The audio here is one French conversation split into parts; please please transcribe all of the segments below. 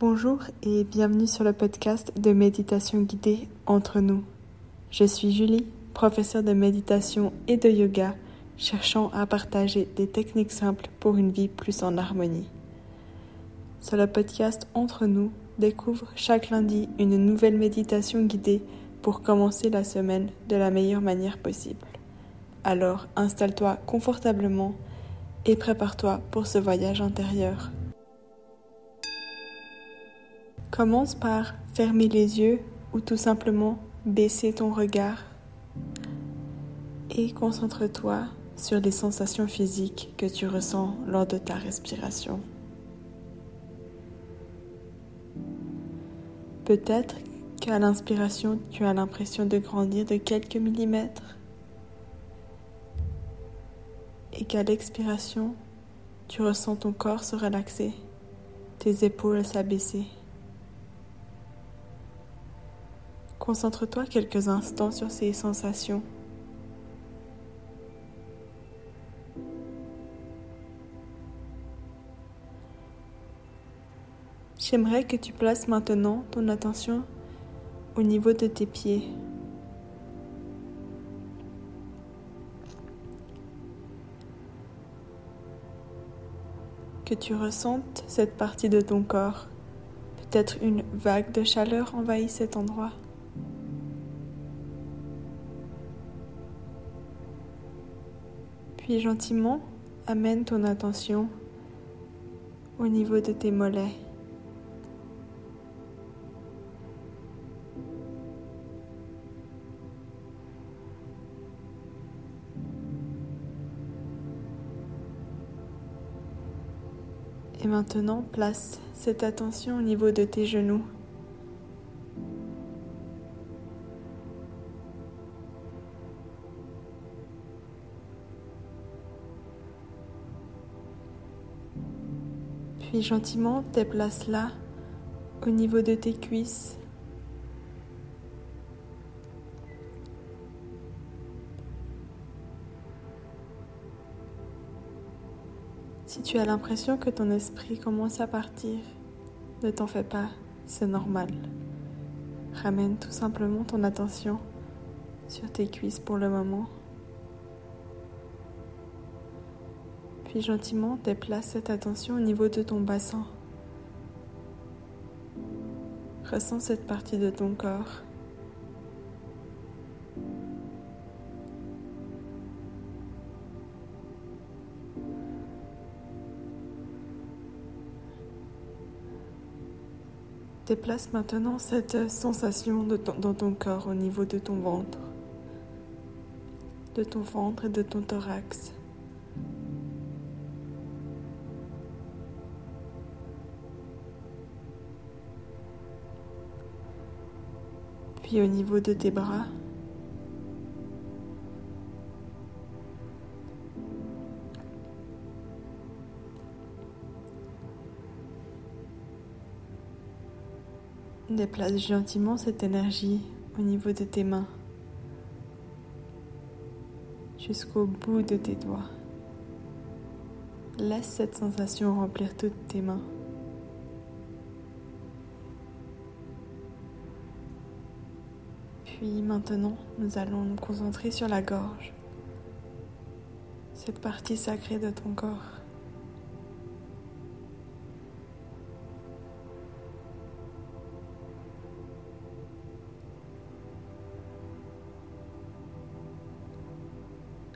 Bonjour et bienvenue sur le podcast de méditation guidée Entre nous. Je suis Julie, professeure de méditation et de yoga, cherchant à partager des techniques simples pour une vie plus en harmonie. Sur le podcast Entre nous, découvre chaque lundi une nouvelle méditation guidée pour commencer la semaine de la meilleure manière possible. Alors installe-toi confortablement et prépare-toi pour ce voyage intérieur. Commence par fermer les yeux ou tout simplement baisser ton regard et concentre-toi sur les sensations physiques que tu ressens lors de ta respiration. Peut-être qu'à l'inspiration, tu as l'impression de grandir de quelques millimètres et qu'à l'expiration, tu ressens ton corps se relaxer, tes épaules s'abaisser. Concentre-toi quelques instants sur ces sensations. J'aimerais que tu places maintenant ton attention au niveau de tes pieds. Que tu ressentes cette partie de ton corps. Peut-être une vague de chaleur envahit cet endroit. Puis gentiment, amène ton attention au niveau de tes mollets. Et maintenant, place cette attention au niveau de tes genoux. Puis gentiment déplace-la au niveau de tes cuisses. Si tu as l'impression que ton esprit commence à partir, ne t'en fais pas, c'est normal. Ramène tout simplement ton attention sur tes cuisses pour le moment. Puis gentiment déplace cette attention au niveau de ton bassin. Ressens cette partie de ton corps. Déplace maintenant cette sensation dans ton corps au niveau de ton ventre, de ton ventre et de ton thorax. Au niveau de tes bras. Déplace gentiment cette énergie au niveau de tes mains jusqu'au bout de tes doigts. Laisse cette sensation remplir toutes tes mains. Puis maintenant, nous allons nous concentrer sur la gorge, cette partie sacrée de ton corps.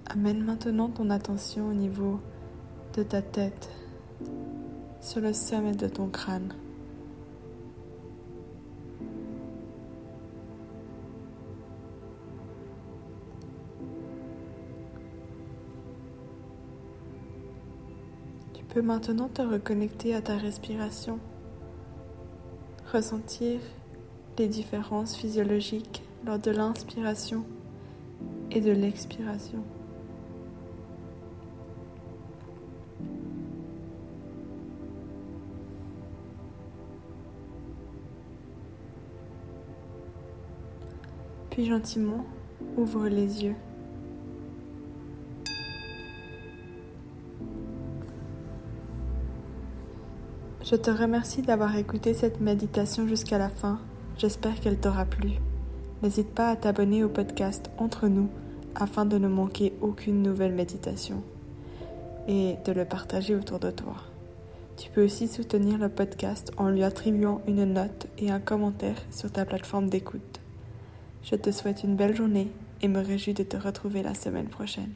Amène maintenant ton attention au niveau de ta tête, sur le sommet de ton crâne. Peux maintenant te reconnecter à ta respiration, ressentir les différences physiologiques lors de l'inspiration et de l'expiration. Puis gentiment, ouvre les yeux. Je te remercie d'avoir écouté cette méditation jusqu'à la fin. J'espère qu'elle t'aura plu. N'hésite pas à t'abonner au podcast Entre nous afin de ne manquer aucune nouvelle méditation et de le partager autour de toi. Tu peux aussi soutenir le podcast en lui attribuant une note et un commentaire sur ta plateforme d'écoute. Je te souhaite une belle journée et me réjouis de te retrouver la semaine prochaine.